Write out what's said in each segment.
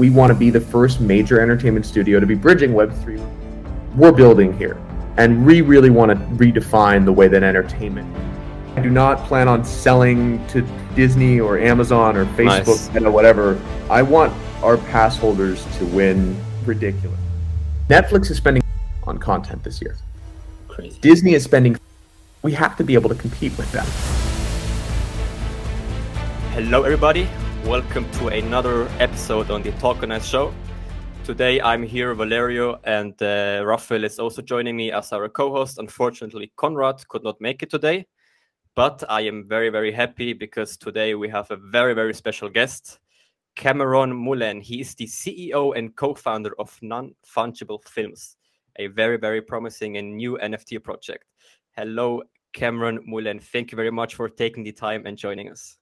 we want to be the first major entertainment studio to be bridging Web3. We're building here. And we really want to redefine the way that entertainment. I do not plan on selling to Disney or Amazon or Facebook nice. or whatever. I want our pass holders to win ridiculous. Netflix is spending on content this year. Crazy. Disney is spending. We have to be able to compete with them. Hello, everybody. Welcome to another episode on the Talk show. Today I'm here, Valerio, and uh, Rafael is also joining me as our co host. Unfortunately, Conrad could not make it today, but I am very, very happy because today we have a very, very special guest, Cameron Moulène. He is the CEO and co founder of Non Fungible Films, a very, very promising and new NFT project. Hello, Cameron Moulène. Thank you very much for taking the time and joining us.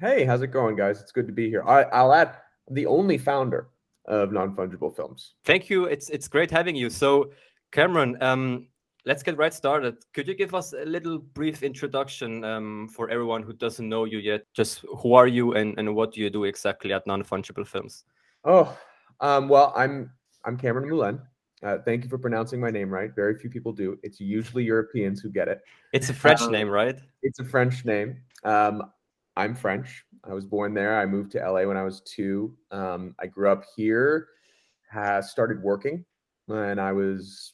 Hey, how's it going, guys? It's good to be here. I, I'll add the only founder of non fungible films. Thank you. It's it's great having you. So, Cameron, um, let's get right started. Could you give us a little brief introduction um, for everyone who doesn't know you yet? Just who are you and, and what do you do exactly at non fungible films? Oh, um, well, I'm I'm Cameron Moulène. Uh, thank you for pronouncing my name right. Very few people do. It's usually Europeans who get it. It's a French um, name, right? It's a French name. Um, I'm French. I was born there. I moved to LA when I was two. Um, I grew up here, has started working when I was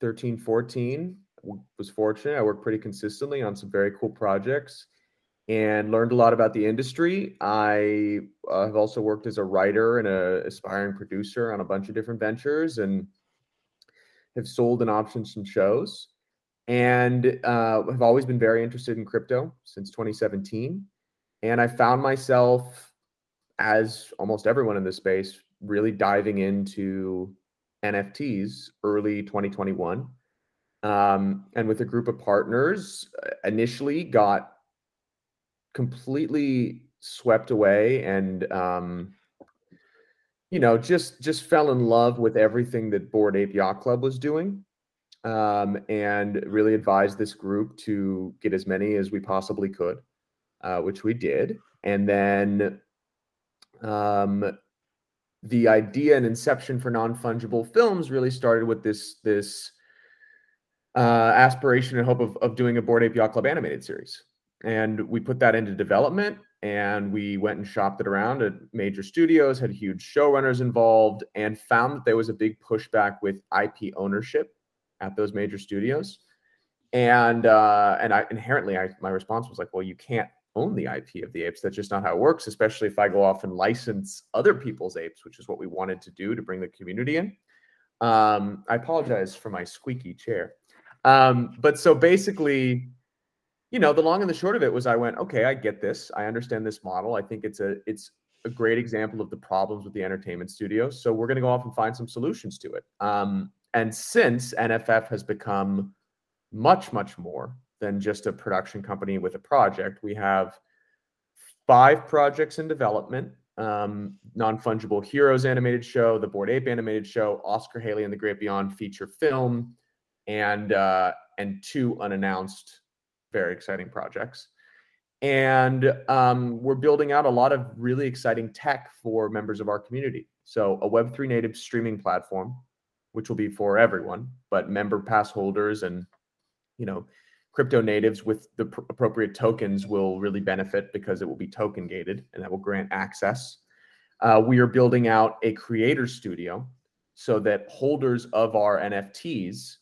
13, 14. Was fortunate. I worked pretty consistently on some very cool projects and learned a lot about the industry. I uh, have also worked as a writer and a aspiring producer on a bunch of different ventures and have sold and optioned some shows and uh, have always been very interested in crypto since 2017 and I found myself, as almost everyone in this space, really diving into NFTs early 2021. Um, and with a group of partners, uh, initially got completely swept away and um, you know just just fell in love with everything that Bored Ape Yacht Club was doing um, and really advised this group to get as many as we possibly could uh, which we did. And then um, the idea and inception for non-fungible films really started with this this uh, aspiration and hope of, of doing a Bored Ape Yacht Club animated series. And we put that into development and we went and shopped it around at major studios, had huge showrunners involved, and found that there was a big pushback with IP ownership at those major studios. And uh, and I inherently I, my response was like, well, you can't own the IP of the apes. That's just not how it works, especially if I go off and license other people's apes, which is what we wanted to do to bring the community in. Um, I apologize for my squeaky chair. Um, but so basically, you know, the long and the short of it was I went, okay, I get this. I understand this model. I think it's a it's a great example of the problems with the entertainment studio. So we're going to go off and find some solutions to it. Um, and since NFF has become much, much more than just a production company with a project. We have five projects in development um, non fungible heroes animated show, the Bored Ape animated show, Oscar Haley and the Great Beyond feature film, and uh, and two unannounced, very exciting projects. And um, we're building out a lot of really exciting tech for members of our community. So a Web3 native streaming platform, which will be for everyone, but member pass holders and you know crypto natives with the pr- appropriate tokens will really benefit because it will be token gated and that will grant access. Uh, we are building out a creator studio so that holders of our NFTs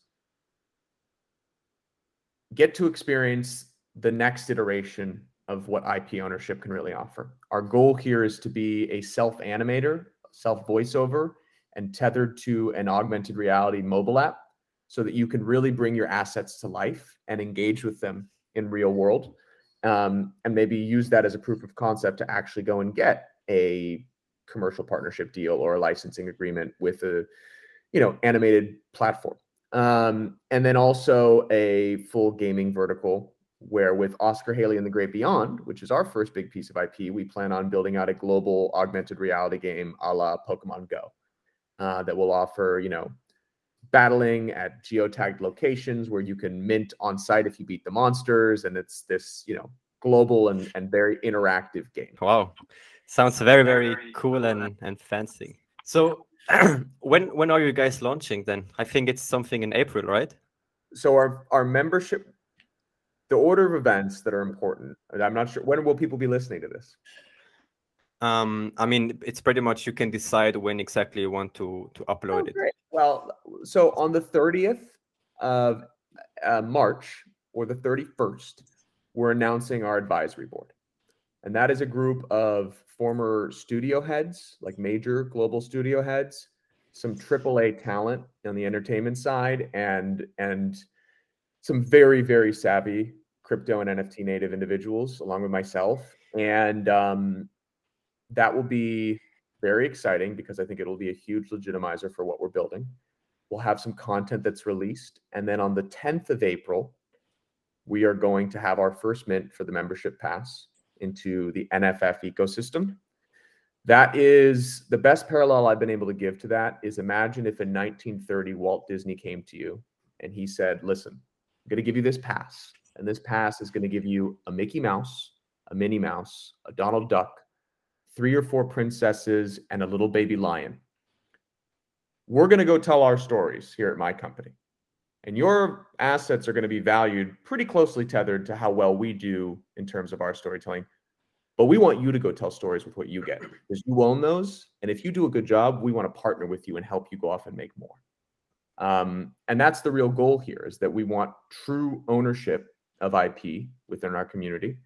get to experience the next iteration of what IP ownership can really offer. Our goal here is to be a self animator, self voiceover, and tethered to an augmented reality mobile app so that you can really bring your assets to life and engage with them in real world. Um, and maybe use that as a proof of concept to actually go and get a commercial partnership deal or a licensing agreement with a you know animated platform. Um, and then also a full gaming vertical where with oscar haley and the great beyond which is our first big piece of ip we plan on building out a global augmented reality game a la pokemon go uh, that will offer you know battling at geotagged locations where you can mint on site if you beat the monsters and it's this you know global and, and very interactive game wow sounds very very cool and, and fancy So when when are you guys launching then? I think it's something in April, right? So our our membership, the order of events that are important. I'm not sure when will people be listening to this. Um, I mean, it's pretty much you can decide when exactly you want to to upload oh, it. Well, so on the 30th of uh, March or the 31st, we're announcing our advisory board. And that is a group of former studio heads, like major global studio heads, some AAA talent on the entertainment side, and and some very very savvy crypto and NFT native individuals, along with myself. And um, that will be very exciting because I think it'll be a huge legitimizer for what we're building. We'll have some content that's released, and then on the 10th of April, we are going to have our first mint for the membership pass into the NFF ecosystem. That is the best parallel I've been able to give to that is imagine if in 1930 Walt Disney came to you and he said, "Listen, I'm going to give you this pass, and this pass is going to give you a Mickey Mouse, a Minnie Mouse, a Donald Duck, three or four princesses, and a little baby lion. We're going to go tell our stories here at my company. And your assets are going to be valued pretty closely tethered to how well we do in terms of our storytelling. But we want you to go tell stories with what you get because you own those. And if you do a good job, we want to partner with you and help you go off and make more. Um, and that's the real goal here is that we want true ownership of IP within our community.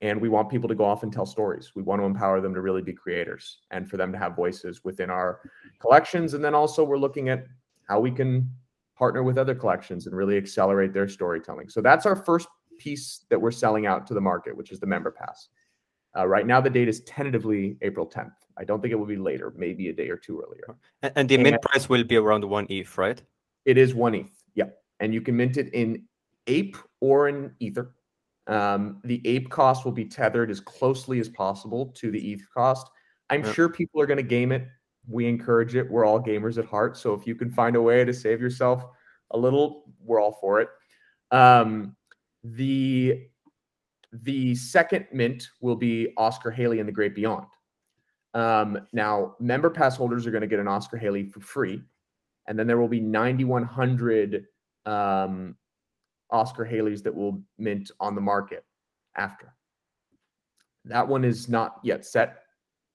And we want people to go off and tell stories. We want to empower them to really be creators and for them to have voices within our collections. And then also, we're looking at how we can partner with other collections and really accelerate their storytelling. So that's our first piece that we're selling out to the market, which is the member pass. Uh, right now, the date is tentatively April 10th. I don't think it will be later, maybe a day or two earlier. And, and the and mint price will be around one ETH, right? It is one ETH, yeah. And you can mint it in Ape or in Ether. Um, the Ape cost will be tethered as closely as possible to the ETH cost. I'm yeah. sure people are going to game it we encourage it. We're all gamers at heart. So if you can find a way to save yourself a little, we're all for it. Um, the the second mint will be Oscar Haley and the Great Beyond. Um, now, member pass holders are going to get an Oscar Haley for free, and then there will be 9,100 um, Oscar Haleys that will mint on the market after. That one is not yet set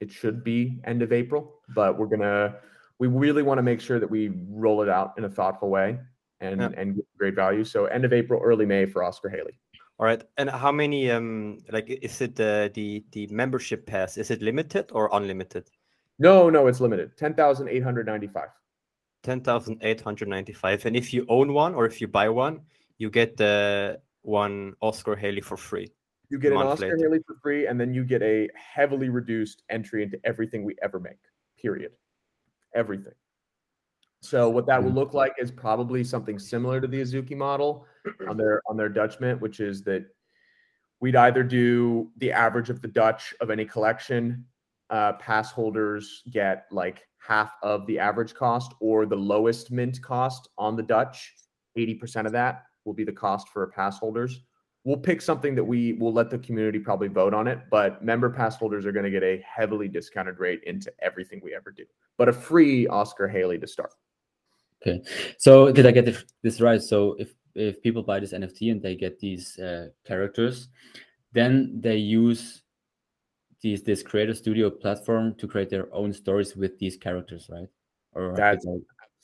it should be end of April, but we're gonna we really want to make sure that we roll it out in a thoughtful way and yeah. and get great value. So end of April, early May for Oscar Haley. All right. And how many um like is it the the the membership pass? Is it limited or unlimited? No, no, it's limited. 10,895. 10,895. And if you own one or if you buy one, you get the one Oscar Haley for free. You get an Oscar later. Haley for free, and then you get a heavily reduced entry into everything we ever make. Period. Everything. So what that will mm. look like is probably something similar to the Azuki model on their on their Dutch mint, which is that we'd either do the average of the Dutch of any collection. Uh, pass holders get like half of the average cost, or the lowest mint cost on the Dutch. Eighty percent of that will be the cost for pass holders. We'll pick something that we will let the community probably vote on it but member pass holders are going to get a heavily discounted rate into everything we ever do. But a free oscar haley to start. Okay. So did i get this right? So if if people buy this nft and they get these uh, characters then they use these this creator studio platform to create their own stories with these characters right? Or that's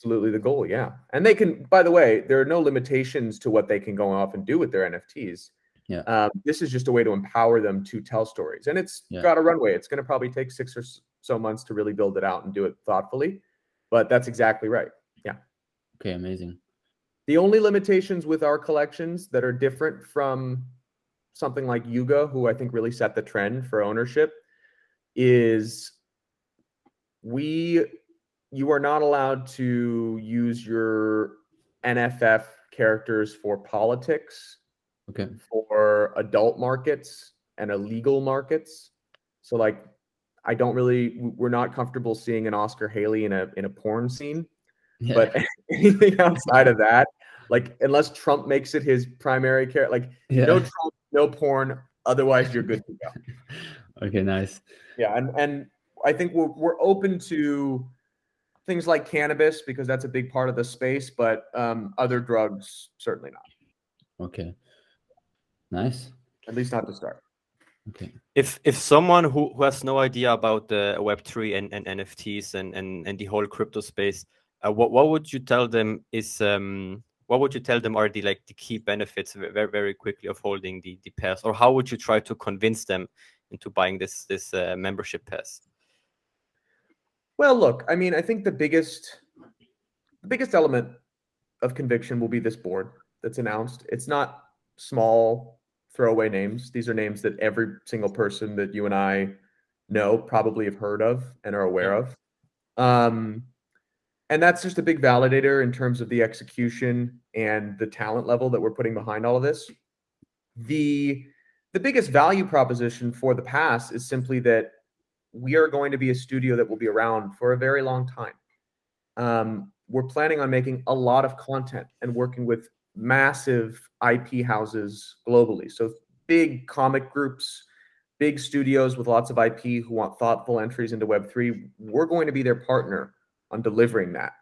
absolutely the goal. Yeah. And they can, by the way, there are no limitations to what they can go off and do with their NFTs. Yeah. Um, this is just a way to empower them to tell stories. And it's yeah. got a runway. It's going to probably take six or so months to really build it out and do it thoughtfully. But that's exactly right. Yeah. Okay. Amazing. The only limitations with our collections that are different from something like Yuga, who I think really set the trend for ownership, is we you are not allowed to use your NFF characters for politics, okay, for adult markets and illegal markets. So like I don't really we're not comfortable seeing an Oscar Haley in a in a porn scene. Yeah. But anything outside of that, like unless Trump makes it his primary character, like yeah. no Trump, no porn. Otherwise, you're good to go. okay, nice. Yeah, and and I think we're we're open to things like cannabis because that's a big part of the space, but um, other drugs certainly not. Okay. Nice. At least not to start. Okay. If if someone who, who has no idea about the Web three and, and NFTs and, and and the whole crypto space, uh, what what would you tell them is um what would you tell them are the like the key benefits very very quickly of holding the the pass, or how would you try to convince them into buying this this uh, membership pass? Well, look, I mean, I think the biggest the biggest element of conviction will be this board that's announced. It's not small throwaway names. These are names that every single person that you and I know probably have heard of and are aware of. Um, and that's just a big validator in terms of the execution and the talent level that we're putting behind all of this. The the biggest value proposition for the pass is simply that we are going to be a studio that will be around for a very long time. Um, we're planning on making a lot of content and working with massive IP houses globally. So big comic groups, big studios with lots of IP who want thoughtful entries into Web3. We're going to be their partner on delivering that.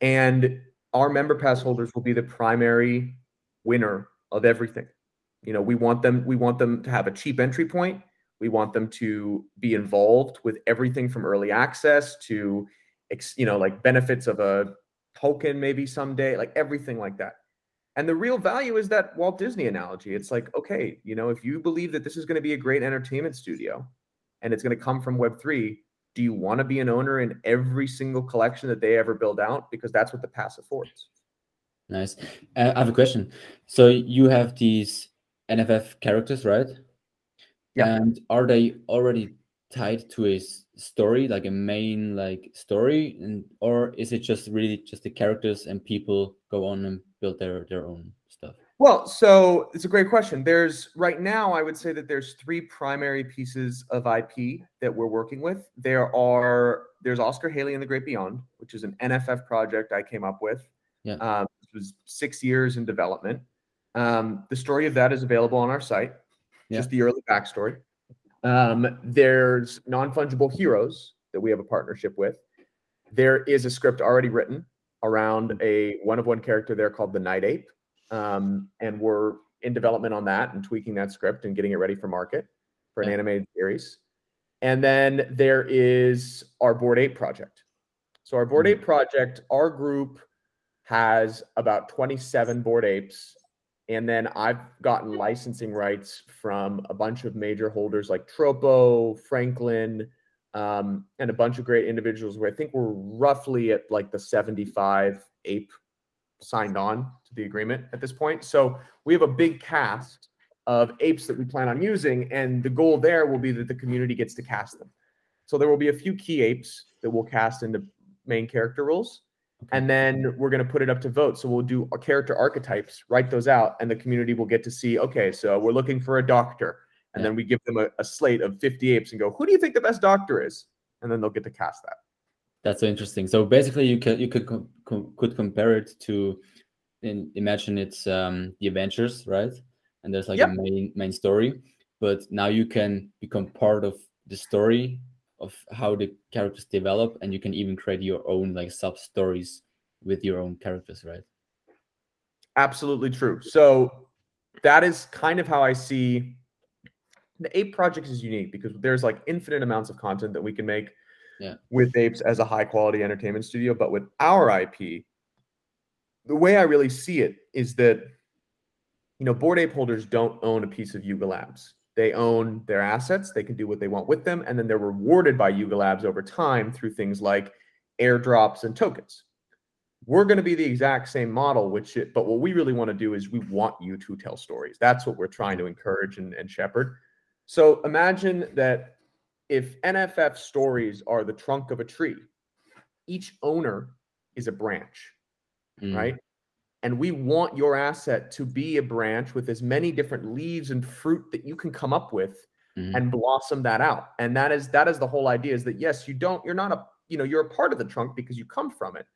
And our member pass holders will be the primary winner of everything. You know, we want them we want them to have a cheap entry point. We want them to be involved with everything from early access to you know, like benefits of a token maybe someday, like everything like that. And the real value is that Walt Disney analogy. It's like, okay, you know, if you believe that this is going to be a great entertainment studio and it's going to come from Web3, do you want to be an owner in every single collection that they ever build out? Because that's what the pass affords. Nice. Uh, I have a question. So you have these NFF characters, right? Yeah. And are they already tied to a story, like a main like story, and or is it just really just the characters and people go on and build their their own stuff? Well, so it's a great question. There's right now, I would say that there's three primary pieces of IP that we're working with. There are there's Oscar Haley and the Great Beyond, which is an NFF project I came up with. Yeah. Um, it was six years in development. Um, the story of that is available on our site. Yeah. Just the early backstory. Um, there's non fungible heroes that we have a partnership with. There is a script already written around a one of one character there called the Night Ape. Um, and we're in development on that and tweaking that script and getting it ready for market for an Yeah. animated series. And then there is our Bored Ape project. So our Bored Mhm. Ape project, our group has about 27 Bored Apes. And then I've gotten licensing rights from a bunch of major holders like Tropo, Franklin, um, and a bunch of great individuals where I think we're roughly at like the 75 ape signed on to the agreement at this point. So we have a big cast of apes that we plan on using, and the goal there will be that the community gets to cast them. So there will be a few key apes that we'll cast into main character and then we're going to put it up to vote. So we'll do character archetypes, write those out, and the community will get to see. Okay, so we're looking for a doctor, and Yeah. then we give them a, a slate of 50 apes and go, who do you think the best doctor is? And then they'll get to cast that. That's so interesting. So basically, you could you could com- com- could compare it to, in, imagine it's um, the Avengers, right? And there's like Yep. a main main story, but now you can become part of the story of how the characters develop, and you can even create your own like sub stories with your own characters, right? Absolutely true. So that is kind of how I see the ape project is unique because there's like infinite amounts of content that we can make Yeah. with apes as a high quality entertainment studio. But with our IP, the way I really see it is that you know, bored ape holders don't own a piece of Yuga Labs. They own their assets, they can do what they want with them, and then they're rewarded by Yuga Labs over time through things like airdrops and tokens. We're going to be the exact same model which it, but what we really want to do is we want you to tell stories. That's what we're trying to encourage and, and shepherd. So imagine that if nff stories are the trunk of a tree each owner is a branch Mm, right and we want your asset to be a branch with as many different leaves and fruit that you can come up with mhm. and blossom that out. And that is that is the whole idea is that yes you don't you're not a you know you're a part of the trunk because you come from it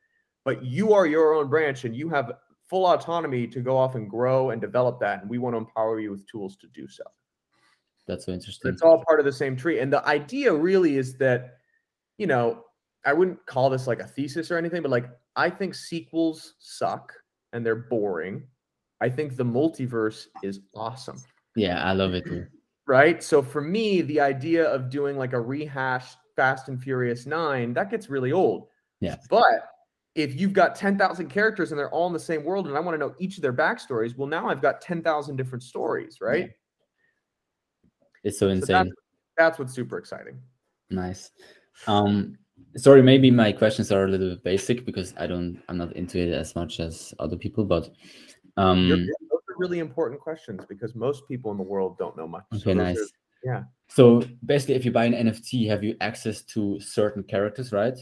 but you are your own branch and you have full autonomy to go off and grow and develop that. And we want to empower you with tools to do so. That's so interesting. it's all part of the same tree. And the idea really is that you know I wouldn't call this like a thesis or anything, but like I think sequels suck and they're boring. I think the multiverse is awesome. Yeah, I love it too. Right. So for me, the idea of doing like a rehashed Fast and Furious 9, that gets really old. Yeah. But if you've got 10,000 characters and they're all in the same world and I want to know each of their backstories, well, now I've got 10,000 different stories, right? It's so So insane. that's, that's what's super exciting. Nice. Um, sorry, maybe my questions are a little bit basic because I don't, I'm not into it as much as other people. But um, You're- those are really important questions because most people in the world don't know much. So okay, those nice. are- yeah. So basically, if you buy an NFT, have you access to certain characters, right?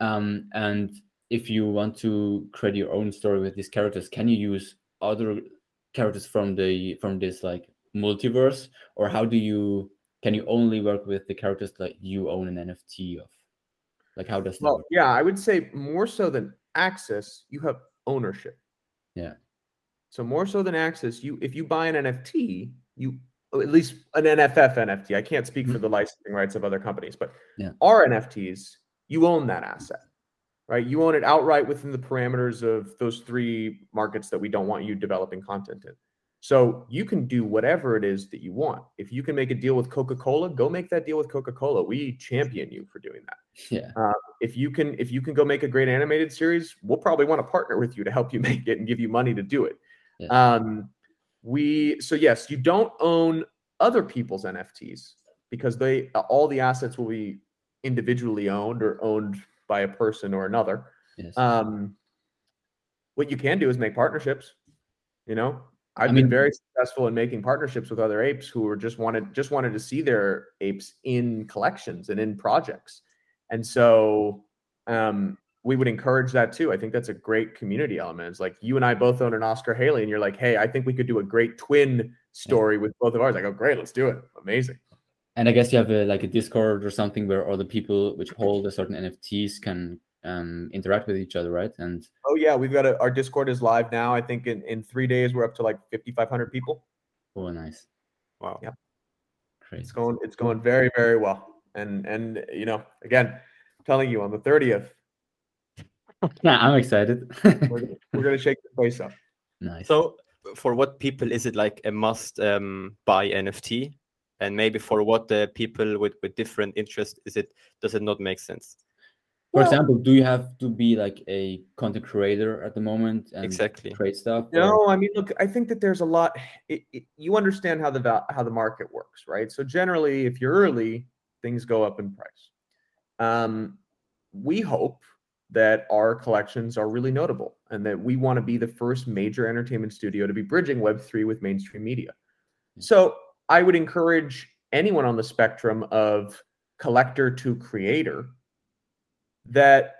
Um, and if you want to create your own story with these characters, can you use other characters from the from this like multiverse, or how do you can you only work with the characters that you own an NFT of? Like how does that Well, work? yeah, I would say more so than access, you have ownership. Yeah. So more so than access, you if you buy an NFT, you at least an NFF NFT. I can't speak for Mhm. the licensing rights of other companies, but Yeah. our NFTs, you own that asset, right? You own it outright within the parameters of those three markets that we don't want you developing content in. So you can do whatever it is that you want. If you can make a deal with Coca-Cola, go make that deal with Coca-Cola. We champion you for doing that Yeah, if you can if you can go make a great animated series we'll probably want to partner with you to help you make it and give you money to do it Yeah. um we so yes you don't own other people's nfts because they all the assets will be individually owned or owned by a person or another yes. um what you can do is make partnerships you know i've I been very successful in making partnerships with other apes who were just wanted just wanted to see their apes in collections and in projects. And so um we would encourage that too. I think that's a great community element. It's like you and i both own an oscar haley and you're like hey i think we could do a great twin story with both of ours. I go great let's do it. Amazing. And I guess you have a like a Discord or something where other people which hold a certain NFTs can um interact with each other, right? And oh yeah we've got a, our discord is live now i think in in three days we're up to like 5500 people oh, nice, Wow. Yeah. great. It's going it's going very very well. And and you know, again, I'm telling you on the 30th, Yeah, I'm excited. we're, gonna- we're going to shake the place up. nice. So, for what people is it like a must um, buy NFT? And maybe for what uh, people with, with different interests is it does it not make sense? For Well- example, do you have to be like a content creator at the moment and Exactly. create stuff? or- No, I mean, look, I think that there's a lot. It, it, you understand how the how the market works, right? So generally, if you're early, things go up in price. Um, we hope that our collections are really notable, and that we want to be the first major entertainment studio to be bridging Web three with mainstream media. So I would encourage anyone on the spectrum of collector to creator that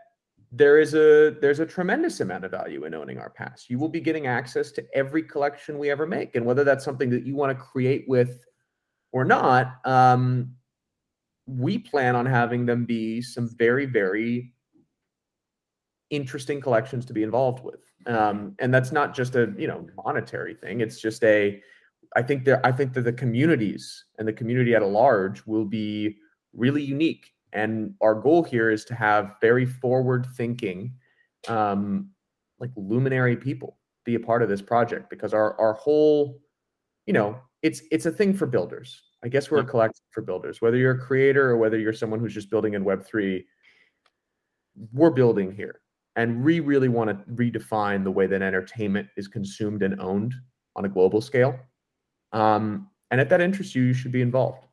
there is a there's a tremendous amount of value in owning our past. You will be getting access to every collection we ever make, and whether that's something that you want to create with or not, um, we plan on having them be some very very interesting collections to be involved with. Um, and that's not just a you know monetary thing. It's just a I think there I think that the communities and the community at a large will be really unique. And our goal here is to have very forward thinking, um, like luminary people be a part of this project because our our whole, you know, it's it's a thing for builders. I guess we're a collective for builders. Whether you're a creator or whether you're someone who's just building in Web three, we're building here, and we really want to redefine the way that entertainment is consumed and owned on a global scale. Um, and if that interests you, you should be involved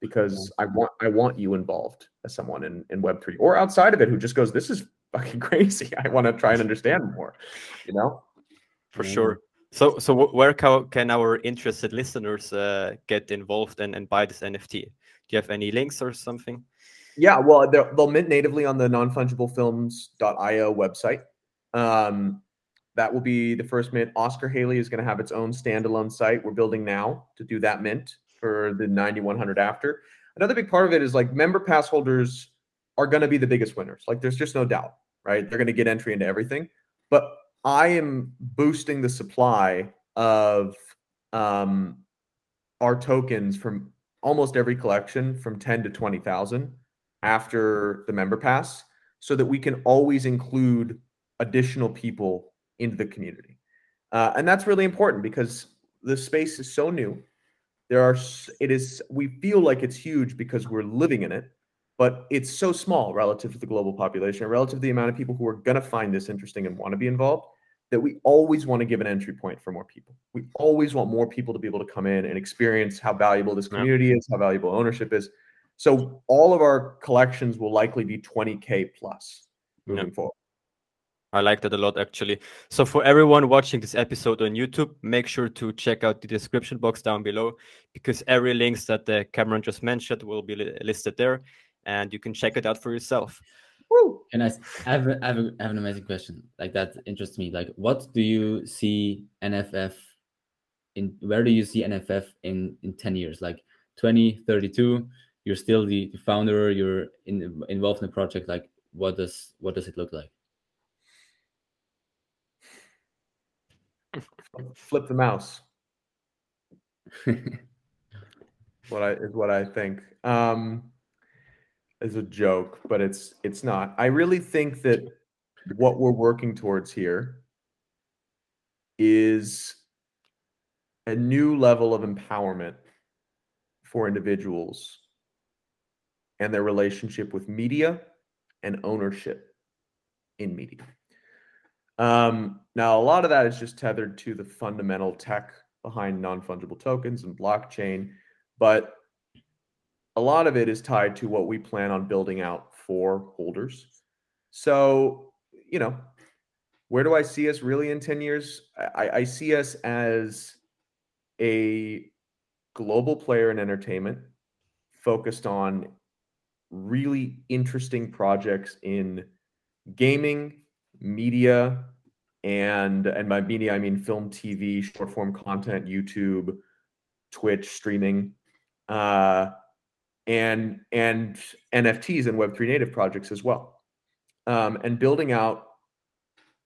because I want I want you involved as someone in, in Web three or outside of it who just goes, This is fucking crazy. I want to try and understand more. You know? For Amazing. sure. So, so where ca- can our interested listeners uh, get involved and, and buy this NFT? Do you have any links or something? Yeah, well, they'll, they'll mint natively on the nonfungiblefilms.io website. Um, that will be the first mint. Oscar Haley is going to have its own standalone site. We're building now to do that mint for the 9100 after. Another big part of it is like member pass holders are going to be the biggest winners. Like there's just no doubt, right? They're going to get entry into everything. But I am boosting the supply of um, our tokens from almost every collection from 10 to 20,000 after the member pass so that we can always include additional people into the community. Uh, and that's really important because the space is so new. There are, it is, we feel like it's huge because we're living in it, but it's so small relative to the global population, relative to the amount of people who are going to find this interesting and want to be involved that we always want to give an entry point for more people. We always want more people to be able to come in and experience how valuable this community is, how valuable ownership is. So all of our collections will likely be 20k plus moving forward. I like that a lot actually. So for everyone watching this episode on YouTube, make sure to check out the description box down below because every links that the Cameron just mentioned will be li listed there and you can check it out for yourself. Woo! And I, I, have a, I, have a, I have an amazing question. Like that interests me. Like, what do you see NFF in? Where do you see NFF in in ten years? Like 2032, you're still the, the founder. You're in, involved in the project. Like, what does what does it look like? Flip the mouse. what I is what I think. Um, is a joke, but it's it's not. I really think that what we're working towards here is a new level of empowerment for individuals and their relationship with media and ownership in media. Um, now, a lot of that is just tethered to the fundamental tech behind non fungible tokens and blockchain, but a lot of it is tied to what we plan on building out for holders. So, you know, where do I see us really in 10 years? I, I see us as a global player in entertainment focused on really interesting projects in gaming, media, and and by media I mean film, TV, short form content, YouTube, Twitch, streaming. Uh, and and NFTs and Web3 native projects as well. Um, and building out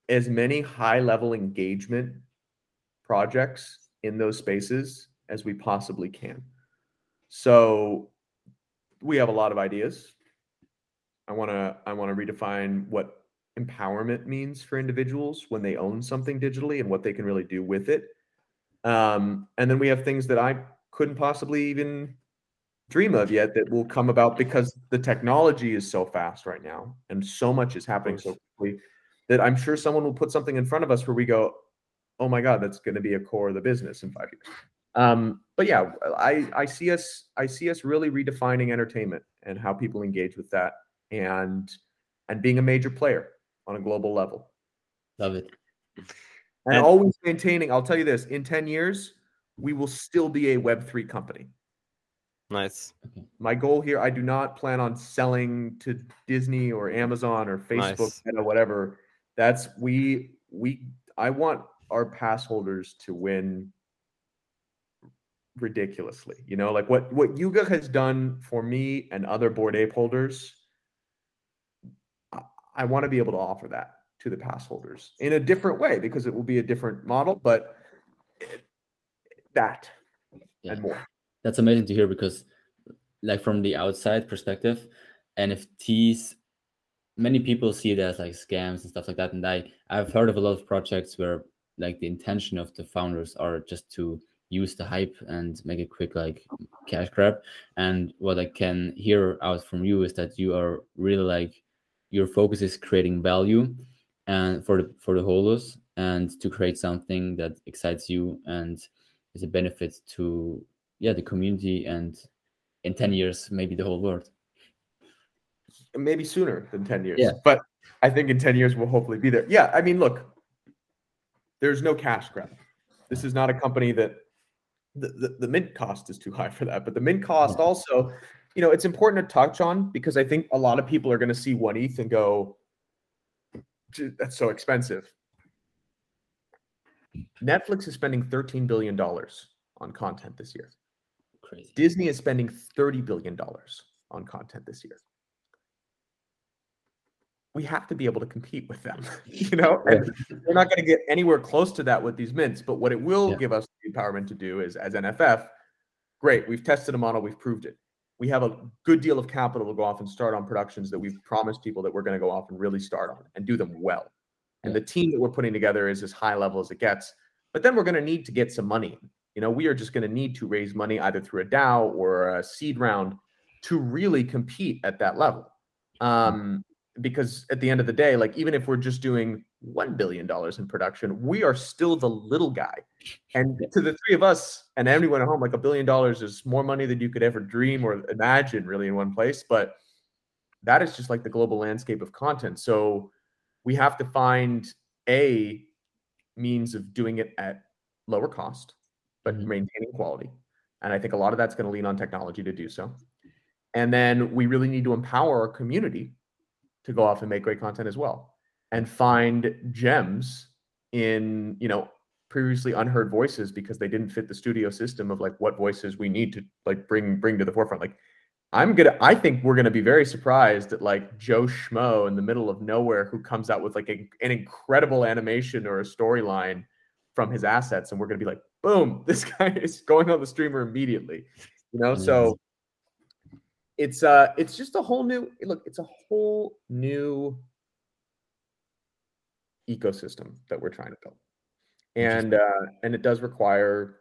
as many high level engagement projects in those spaces as we possibly can. So we have a lot of ideas. I want to I want to redefine what empowerment means for individuals when they own something digitally and what they can really do with it. Um, and then we have things that I couldn't possibly even dream of yet that will come about because the technology is so fast right now and so much is happening so quickly that I'm sure someone will put something in front of us where we go, oh my God, that's going to be a core of the business in five years. Um, but yeah, I, I see us I see us really redefining entertainment and how people engage with that and and being a major player on a global level. Love it. And, and always maintaining, I'll tell you this, in 10 years, we will still be a web3 company. Nice. My goal here, I do not plan on selling to Disney or Amazon or Facebook nice. or whatever. That's we we I want our pass holders to win ridiculously. You know, like what what Yuga has done for me and other bored ape holders. I, want to be able to offer that to the pass holders in a different way because it will be a different model, but that yeah. and more that's amazing to hear because like from the outside perspective nfts many people see it as like scams and stuff like that and i i've heard of a lot of projects where like the intention of the founders are just to use the hype and make a quick like cash grab and what i can hear out from you is that you are really like your focus is creating value and for the for the holders and to create something that excites you and is a benefit to yeah the community and in 10 years maybe the whole world maybe sooner than 10 years yeah. but i think in 10 years we'll hopefully be there yeah i mean look there's no cash grab this is not a company that the, the, the mint cost is too high for that but the mint cost yeah. also you know it's important to touch on because i think a lot of people are going to see one eth and go that's so expensive netflix is spending 13 billion dollars on content this year crazy. Disney is spending $30 billion on content this year. We have to be able to compete with them, you know. And we're not going to get anywhere close to that with these mints. But what it will yeah. give us the empowerment to do is, as NFF, great, we've tested a model, we've proved it. We have a good deal of capital to go off and start on productions that we've promised people that we're going to go off and really start on and do them well. And the team that we're putting together is as high level as it gets. But then we're going to need to get some money. You know, we are just going to need to raise money either through a DAO or a seed round to really compete at that level. Um, because at the end of the day, like even if we're just doing one billion dollars in production, we are still the little guy. And to the three of us and anyone at home, like a billion dollars is more money than you could ever dream or imagine, really, in one place. But that is just like the global landscape of content. So we have to find a means of doing it at lower cost, but mm-hmm. maintaining quality. And I think a lot of that's going to lean on technology to do so. And then we really need to empower our community to go off and make great content as well and find gems in, you know, previously unheard voices because they didn't fit the studio system of like what voices we need to like bring bring to the forefront. Like I'm gonna I think we're gonna be very surprised at like Joe Schmo in the middle of nowhere who comes out with like a, an incredible animation or a storyline from his assets, and we're gonna be like, boom, this guy is going on the streamer immediately. You know, so it's uh it's just a whole new look it's a whole new ecosystem that we're trying to build. And uh and it does require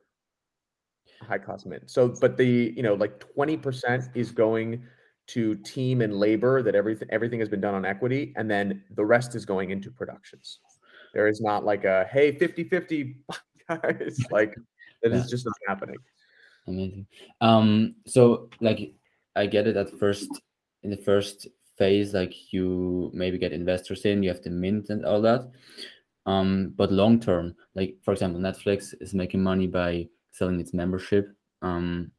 high cost mint so but the you know like 20% is going to team and labor that everything everything has been done on equity and then the rest is going into productions. There is not like a hey 50 50 guys like that yeah. is just not happening. Amazing. Um so like I get it at first in the first phase, like you maybe get investors in, you have to mint and all that. Um, but long term, like for example, Netflix is making money by selling its membership. Um,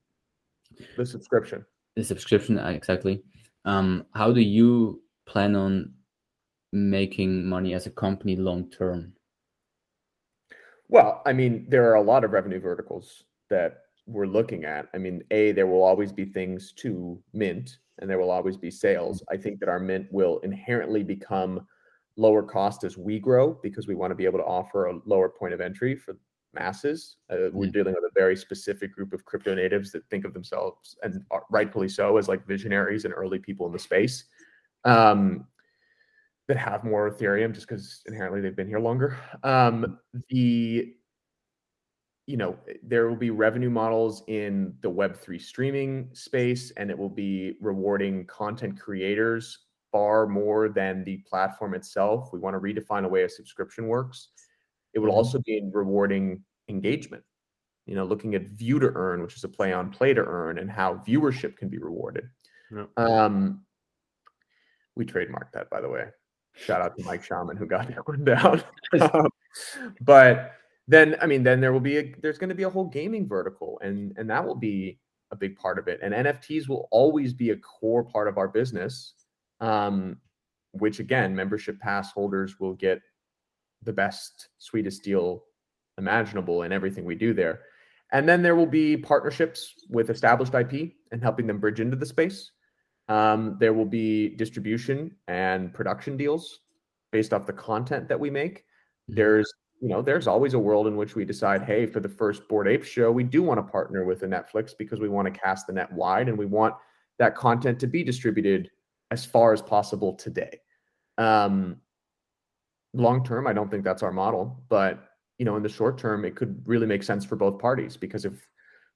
the subscription. The subscription, uh, exactly. Um, how do you plan on making money as a company long term? Well, I mean, there are a lot of revenue verticals that we're looking at, I mean, A, there will always be things to mint and there will always be sales. I think that our mint will inherently become lower cost as we grow because we want to be able to offer a lower point of entry for masses. Uh, we're dealing with a very specific group of crypto natives that think of themselves, and rightfully so, as like visionaries and early people in the space um, that have more Ethereum just because inherently they've been here longer. Um, the you know eh, there will be revenue models in the web3 streaming space and it will be rewarding content creators far more than the platform itself. We want to redefine a way a subscription works. It will mm-hmm. also be rewarding engagement you know looking at view to earn which is a play on play to earn and how viewership can be rewarded. Yeah. um we trademarked that by the way. Shout out to mike shaman who got that one down. Um, but then I mean, then there will be a there's going to be a whole gaming vertical, and and that will be a big part of it. And NFTs will always be a core part of our business, um, which again, membership pass holders will get the best, sweetest deal imaginable in everything we do there. And then there will be partnerships with established IP and helping them bridge into the space. Um, there will be distribution and production deals based off the content that we make. Mm-hmm. There's you know, there's always a world in which we decide, hey, for the first Bored Ape show, we do want to partner with a Netflix because we want to cast the net wide and we want that content to be distributed as far as possible today. Um, long term, I don't think that's our model, but you know, in the short term, it could really make sense for both parties because if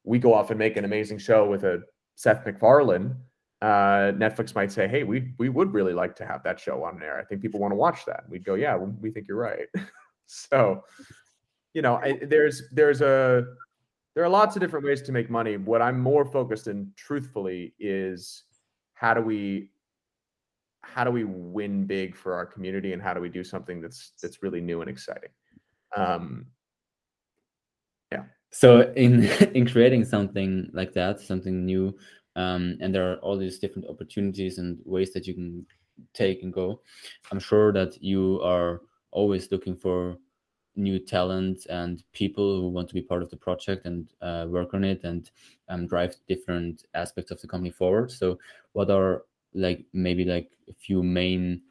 we go off and make an amazing show with a Seth MacFarlane, uh, Netflix might say, "Hey, we we would really like to have that show on air. I think people want to watch that." We'd go, "Yeah, we think you're right." so you know I, there's there's a there are lots of different ways to make money. What i'm more focused in truthfully is how do we how do we win big for our community and how do we do something that's that's really new and exciting? Um yeah. So in in creating something like that something new um and there are all these different opportunities and ways that you can take and go i'm sure that you are always looking for new talent and people who want to be part of the project and uh, work on it and um, drive different aspects of the company forward. So, what are like maybe like a few main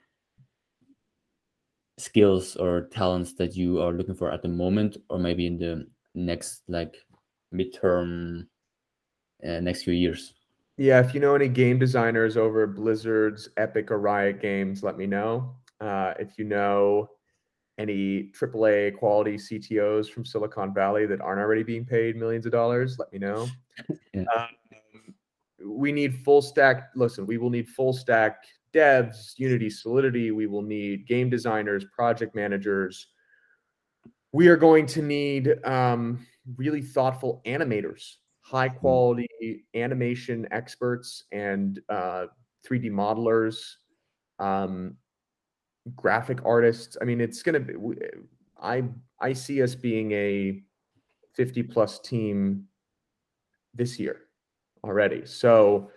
skills or talents that you are looking for at the moment, or maybe in the next like midterm, uh, next few years? Yeah, if you know any game designers over Blizzard's Epic or Riot Games, let me know. Uh, if you know any AAA quality CTOs from Silicon Valley that aren't already being paid millions of dollars, let me know. Yeah. Um, we need full stack. Listen, we will need full stack devs, Unity, Solidity. We will need game designers, project managers. We are going to need um, really thoughtful animators, high quality animation experts, and uh, 3D modelers. Um, graphic artists. I mean, it's going to be. I I see us being a 50 plus team this year already. So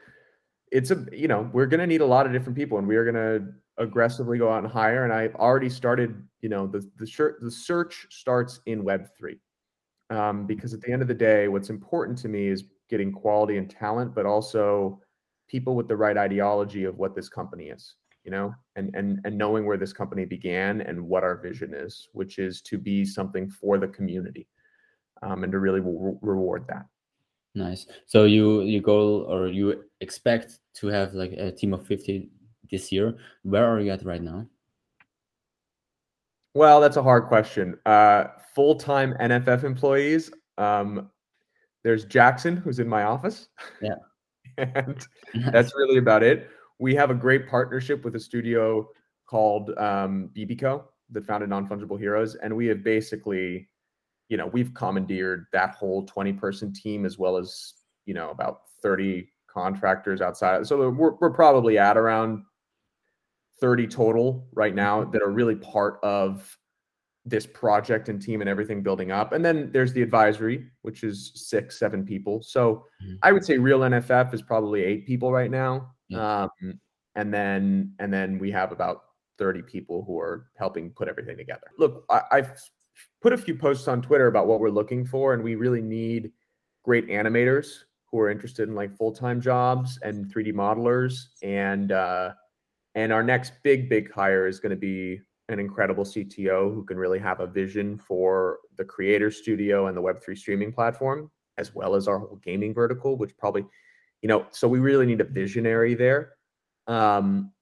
it's a you know we're going to need a lot of different people, and we are going to aggressively go out and hire. And I've already started. You know, the the the search starts in Web three. Um, because at the end of the day, what's important to me is getting quality and talent, but also people with the right ideology of what this company is you know, and and and knowing where this company began and what our vision is, which is to be something for the community, um, and to really re- reward that. Nice. So you you go or you expect to have like a team of fifty this year. Where are you at right now? Well, that's a hard question. Uh, Full time NFF employees. Um, there's Jackson, who's in my office. Yeah. and that's really about it we have a great partnership with a studio called um, BBCO that founded Non Fungible Heroes, and we have basically, you know, we've commandeered that whole twenty person team as well as you know about thirty contractors outside. So we're we're probably at around thirty total right now that are really part of this project and team and everything building up. And then there's the advisory, which is six, seven people. So mm-hmm. I would say real NFF is probably eight people right now. Yeah. Um, and then and then we have about 30 people who are helping put everything together. Look, I, I've put a few posts on Twitter about what we're looking for, and we really need great animators who are interested in like full-time jobs and 3D modelers. And uh, and our next big, big hire is going to be an incredible CTO who can really have a vision for the creator studio and the Web3 streaming platform, as well as our whole gaming vertical, which probably you know, so we really need a visionary there. Um,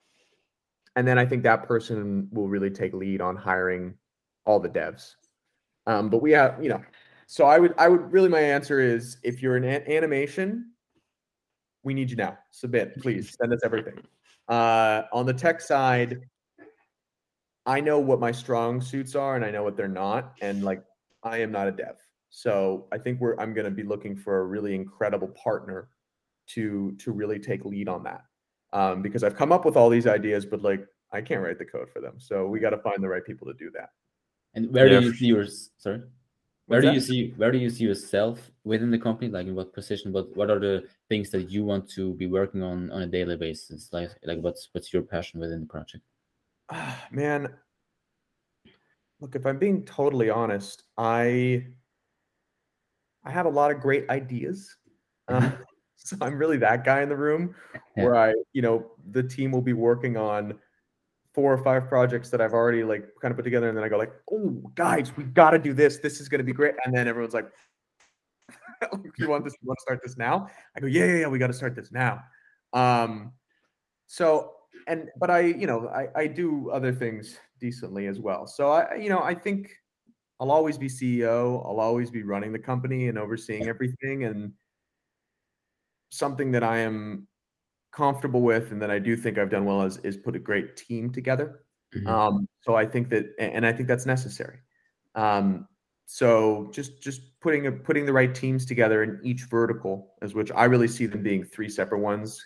and then I think that person will really take lead on hiring all the devs. Um, but we have, you know, so I would, I would really, my answer is if you're in animation, we need you now. Submit, please send us everything. Uh, on the tech side, I know what my strong suits are and I know what they're not. And like, I am not a dev. So I think we're, I'm going to be looking for a really incredible partner to to really take lead on that um, because I've come up with all these ideas, but like I can't write the code for them. So we got to find the right people to do that. And where yeah. do you see yours? Sorry, where What's do that? you see where do you see yourself within the company? Like in what position? What what are the things that you want to be working on on a daily basis? Like like what's what's your passion within the project? man, look, if I'm being totally honest, I I have a lot of great ideas. Uh, mm-hmm. So I'm really that guy in the room yeah. where I, you know, the team will be working on four or five projects that I've already like kind of put together, and then I go like, "Oh, guys, we got to do this. This is going to be great." And then everyone's like, "You want this? You want to start this now?" I go, "Yeah, yeah, yeah. We got to start this now." Um, so and but I, you know, I I do other things decently as well. So I, you know, I think I'll always be CEO. I'll always be running the company and overseeing everything and something that I am comfortable with and that I do think I've done well is is put a great team together. Mm-hmm. Um, so I think that, and I think that's necessary. Um, so just just putting a, putting the right teams together in each vertical, as which I really see them being three separate ones: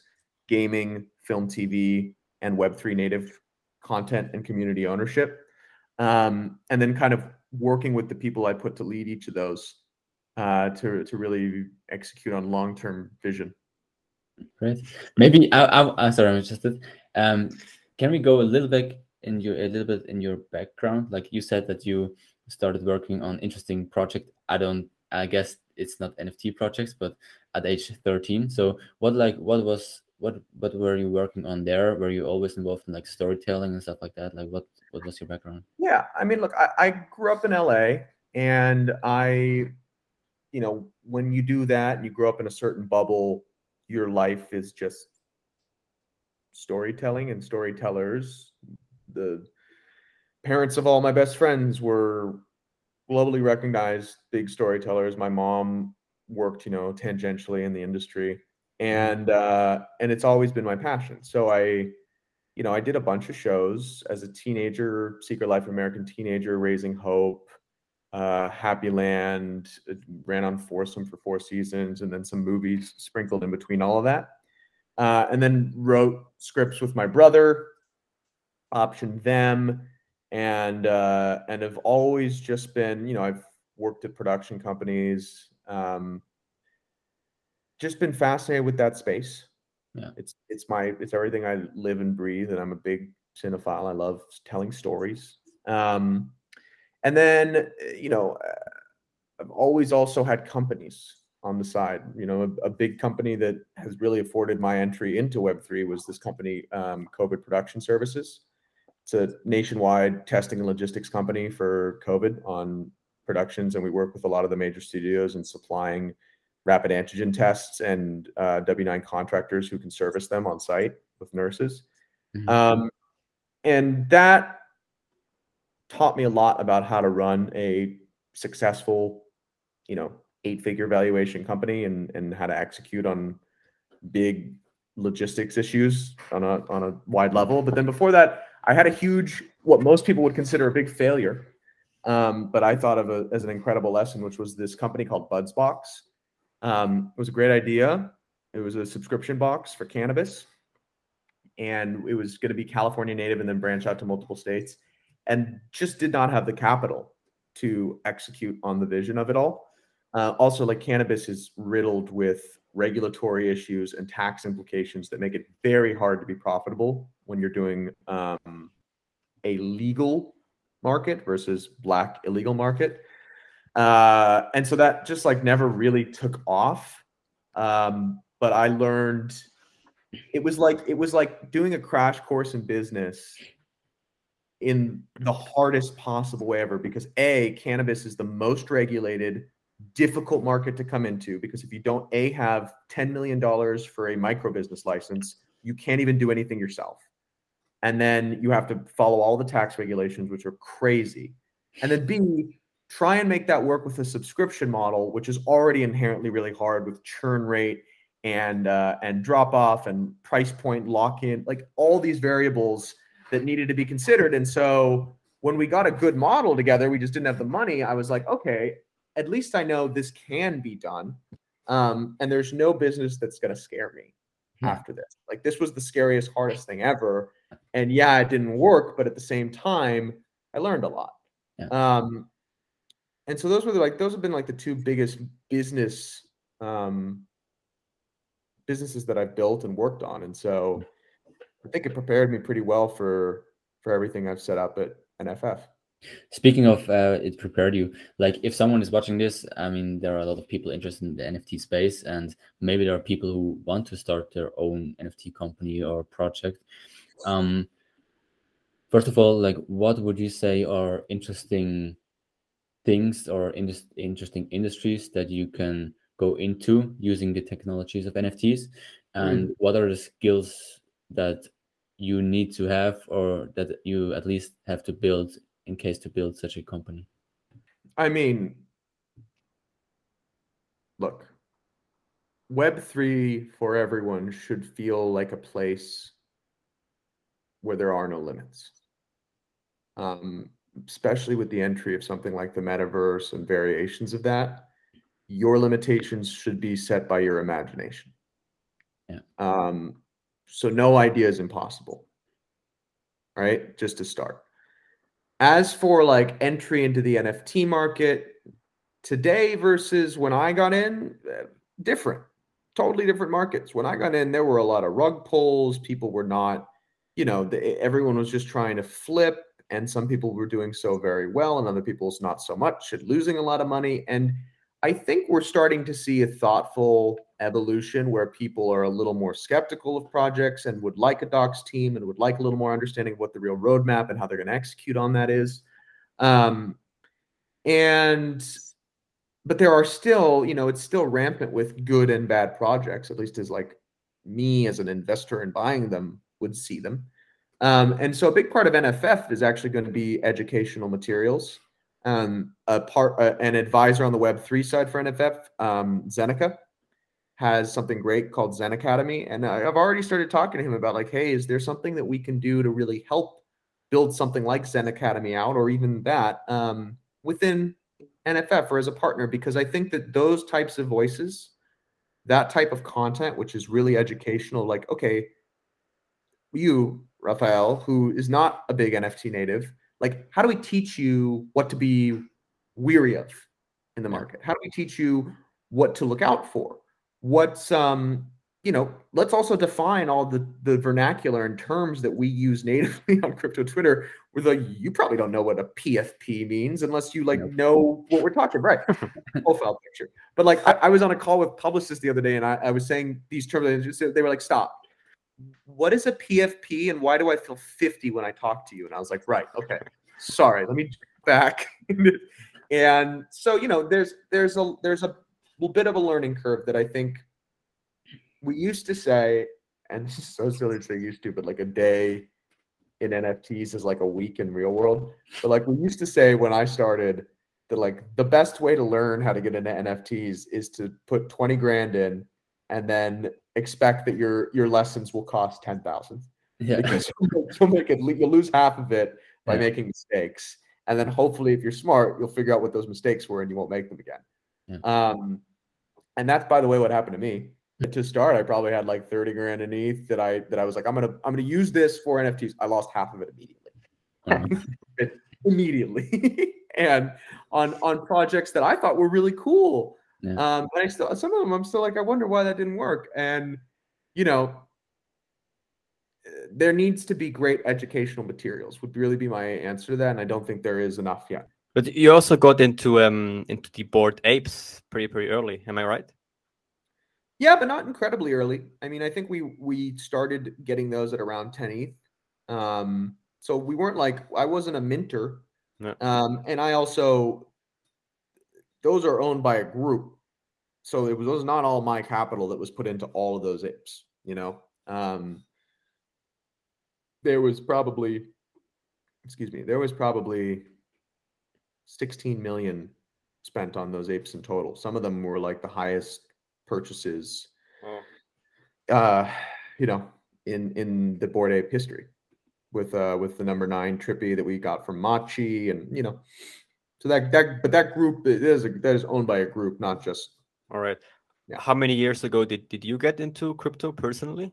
gaming, film, TV, and Web three native content and community ownership. Um, and then kind of working with the people I put to lead each of those uh, to to really execute on long term vision. Great. Maybe I, I, I sorry, I'm interested. Um, can we go a little bit in your a little bit in your background? Like you said that you started working on interesting project. I don't. I guess it's not NFT projects, but at age 13. So what like what was what what were you working on there? Were you always involved in like storytelling and stuff like that? Like what what was your background? Yeah, I mean, look, I, I grew up in LA and I you know, when you do that and you grow up in a certain bubble, your life is just storytelling and storytellers. The parents of all my best friends were globally recognized big storytellers. My mom worked, you know, tangentially in the industry, and uh, and it's always been my passion. So I, you know, I did a bunch of shows as a teenager, Secret Life of American Teenager, Raising Hope, uh, Happy Land, ran on Foursome for four seasons, and then some movies sprinkled in between all of that. Uh, and then wrote scripts with my brother, optioned them, and uh, and have always just been, you know, I've worked at production companies, um, just been fascinated with that space. Yeah. It's it's my it's everything I live and breathe, and I'm a big cinephile. I love telling stories. Um, and then you know, I've always also had companies on the side. You know, a, a, big company that has really afforded my entry into Web3 was this company, um, COVID Production Services. It's a nationwide testing and logistics company for COVID on productions, and we work with a lot of the major studios in supplying rapid antigen tests and uh, W9 contractors who can service them on site with nurses. Mm-hmm. Um, and that taught me a lot about how to run a successful, you know, eight figure valuation company and and how to execute on big logistics issues on a on a wide level. But then before that, I had a huge what most people would consider a big failure. Um, but I thought of a, as an incredible lesson, which was this company called Budsbox. Um, it was a great idea. It was a subscription box for cannabis, and it was going to be California native and then branch out to multiple states, and just did not have the capital to execute on the vision of it all. Uh, also, like cannabis is riddled with regulatory issues and tax implications that make it very hard to be profitable when you're doing um, a legal market versus black illegal market. Uh, and so that just like never really took off. Um, but I learned it was like it was like doing a crash course in business in the hardest possible way ever because a cannabis is the most regulated difficult market to come into because if you don't a have 10 million dollars for a micro business license you can't even do anything yourself. And then you have to follow all the tax regulations which are crazy. And then b try and make that work with a subscription model which is already inherently really hard with churn rate and uh, and drop off and price point lock in like all these variables that needed to be considered and so when we got a good model together we just didn't have the money i was like okay at least I know this can be done. Um, and there's no business that's going to scare me hmm. after this. Like this was the scariest, hardest thing ever. And yeah, it didn't work, but at the same time, I learned a lot. Yeah. Um, and so those were the, like those have been like the two biggest business um, businesses that I've built and worked on. And so I think it prepared me pretty well for for everything I've set up at NFF. Speaking of uh, it prepared you, like if someone is watching this, I mean, there are a lot of people interested in the NFT space, and maybe there are people who want to start their own NFT company or project. Um, first of all, like what would you say are interesting things or in interesting industries that you can go into using the technologies of NFTs? And mm. what are the skills that you need to have or that you at least have to build in case to build such a company? I mean, look, Web3 for everyone should feel like a place where there are no limits. Um, especially with the entry of something like the metaverse and variations of that, your limitations should be set by your imagination. Yeah. Um, so no idea is impossible. Right? Just to start. As for like entry into the NFT market today versus when I got in, eh, different, totally different markets. When I got in, there were a lot of rug pulls. People were not, you know, the, everyone was just trying to flip. And some people were doing so very well, and other people's not so much, and losing a lot of money. And I think we're starting to see a thoughtful evolution where people are a little more skeptical of projects and would like a docs team and would like a little more understanding of what the real roadmap and how they're going to execute on that is. Um, and but there are still, you know, it's still rampant with good and bad projects, at least as like me as an investor in buying them would see them. Um, and so a big part of NFF is actually going to be educational materials. Um, a part, uh, an advisor on the Web three side for NFF, um, Zeneca, has something great called Zen Academy, and I've already started talking to him about like, hey, is there something that we can do to really help build something like Zen Academy out, or even that um, within NFF or as a partner? Because I think that those types of voices, that type of content, which is really educational, like, okay, you Raphael, who is not a big NFT native, like how do we teach you what to be weary of in the market? How do we teach you what to look out for? What's um, you know, let's also define all the the vernacular and terms that we use natively on crypto Twitter. Where like you probably don't know what a PFP means unless you like nope. know what we're talking, right? Profile picture. But like I, I, was on a call with publicists the other day and I, I was saying these terms, and they were like, stop what is a PFP and why do I feel 50 when I talk to you? And I was like, right, okay, sorry, let me back. and so, you know, there's there's a there's a little bit of a learning curve that I think we used to say, and this is so silly to say used to, but like a day in NFTs is like a week in real world. But like we used to say when I started that like the best way to learn how to get into NFTs is to put 20 grand in and then expect that your your lessons will cost ten thousand. Yeah. Because you'll make it you'll lose half of it by yeah. making mistakes. And then hopefully if you're smart, you'll figure out what those mistakes were and you won't make them again. Yeah. Um, and that's by the way what happened to me. To start, I probably had like 30 grand in ETH that I that I was like, I'm gonna I'm gonna use this for NFTs. I lost half of it immediately. Uh-huh. immediately. and on on projects that I thought were really cool yeah. Um, but I still some of them I'm still like I wonder why that didn't work. And you know, there needs to be great educational materials would really be my answer to that, and I don't think there is enough yet. But you also got into um into the Bored Apes pretty pretty early, am I right? Yeah, but not incredibly early. I mean, I think we we started getting those at around 10 ETH. Um, so we weren't like I wasn't a minter. No. Um, and I also those are owned by a group. So it was, it was not all my capital that was put into all of those apes, you know. Um, there was probably, excuse me, there was probably 16 million spent on those apes in total. Some of them were like the highest purchases, oh. uh, you know, in in the bored ape history, with uh with the number nine trippy that we got from Machi, and you know, so that that but that group is a, that is owned by a group, not just. All right. Yeah. How many years ago did did you get into crypto personally?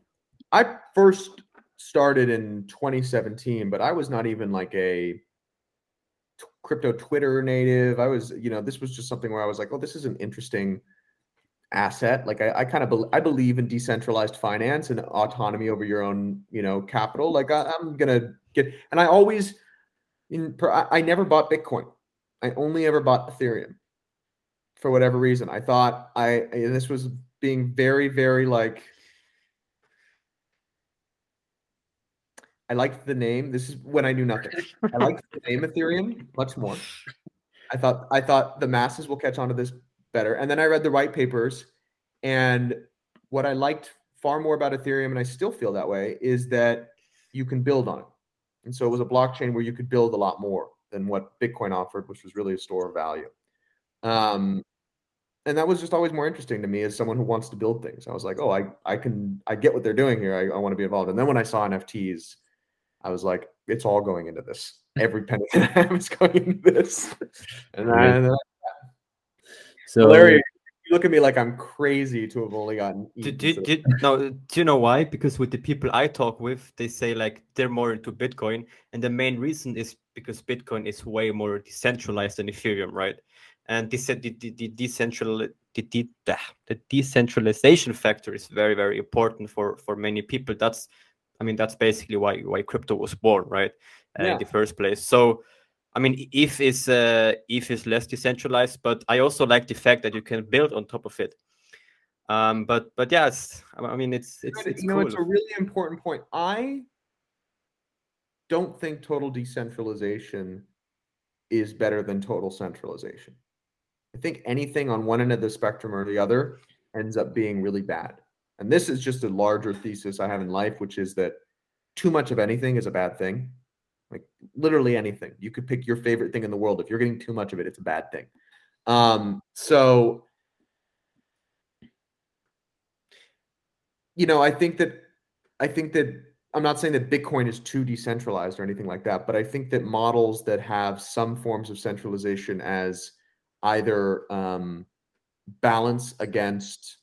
I first started in 2017, but I was not even like a crypto Twitter native. I was, you know, this was just something where I was like, oh, this is an interesting asset. Like I, I kind of be- I believe in decentralized finance and autonomy over your own, you know, capital. Like I, am gonna get, and I always, in, I, I never bought Bitcoin. I only ever bought Ethereum for whatever reason. I thought I and this was being very very like I liked the name. This is when I knew nothing. I liked the name Ethereum much more. I thought I thought the masses will catch on to this better. And then I read the white papers and what I liked far more about Ethereum and I still feel that way is that you can build on it. And so it was a blockchain where you could build a lot more than what Bitcoin offered, which was really a store of value. Um, and that was just always more interesting to me as someone who wants to build things. I was like, oh, I, I can, I get what they're doing here. I, I want to be involved. And then when I saw NFTs, I was like, it's all going into this. Every penny that I have is going into this. And then, so, Larry, you look at me like I'm crazy to have only gotten. Did, did, did, no, uh, do you know why? Because with the people I talk with, they say like they're more into Bitcoin, and the main reason is because Bitcoin is way more decentralized than Ethereum, right? And this, uh, the, the, the decentral the, the, the decentralization factor is very very important for for many people. That's I mean that's basically why why crypto was born, right? Uh, yeah. In the first place. So I mean, ETH is uh, ETH is less decentralized, but I also like the fact that you can build on top of it. Um, but but yes, I mean it's it's, it's you know it's a really important point. I don't think total decentralization is better than total centralization. I think anything on one end of the spectrum or the other ends up being really bad. And this is just a larger thesis I have in life, which is that too much of anything is a bad thing. Like literally anything. You could pick your favorite thing in the world. If you're getting too much of it, it's a bad thing. Um, so you know, I think that I think that I'm not saying that Bitcoin is too decentralized or anything like that, but I think that models that have some forms of centralization as either um, balance against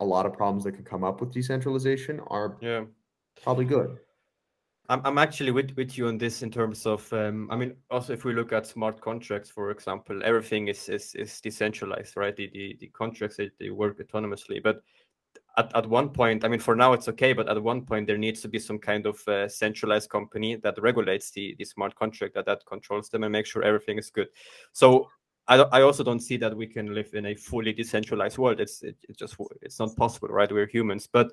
a lot of problems that can come up with decentralization are yeah probably good. I'm, I'm actually with, with you on this in terms of um, I mean also if we look at smart contracts for example everything is is, is decentralized right the, the the contracts they, they work autonomously but at, at one point, I mean, for now it's okay, but at one point there needs to be some kind of uh, centralized company that regulates the, the smart contract that that controls them and make sure everything is good. So I, I also don't see that we can live in a fully decentralized world. It's it, it just it's not possible, right? We're humans, but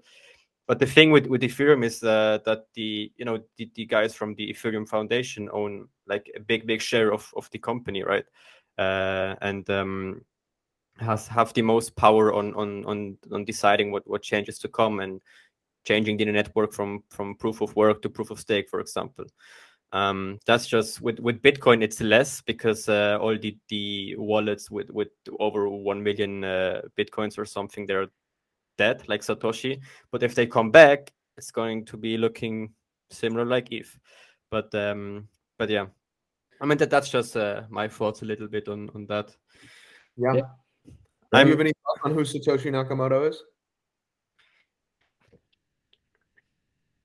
but the thing with with Ethereum is uh, that the you know the, the guys from the Ethereum Foundation own like a big big share of of the company, right? Uh, and um, has have the most power on on on on deciding what what changes to come and changing the network from from proof of work to proof of stake, for example. Um, that's just with with Bitcoin, it's less because uh, all the the wallets with with over one million uh, bitcoins or something they're dead, like Satoshi. But if they come back, it's going to be looking similar like ETH. But um, but yeah, I mean that that's just uh, my thoughts a little bit on on that. Yeah. yeah. Do you have any thoughts on who Satoshi Nakamoto is?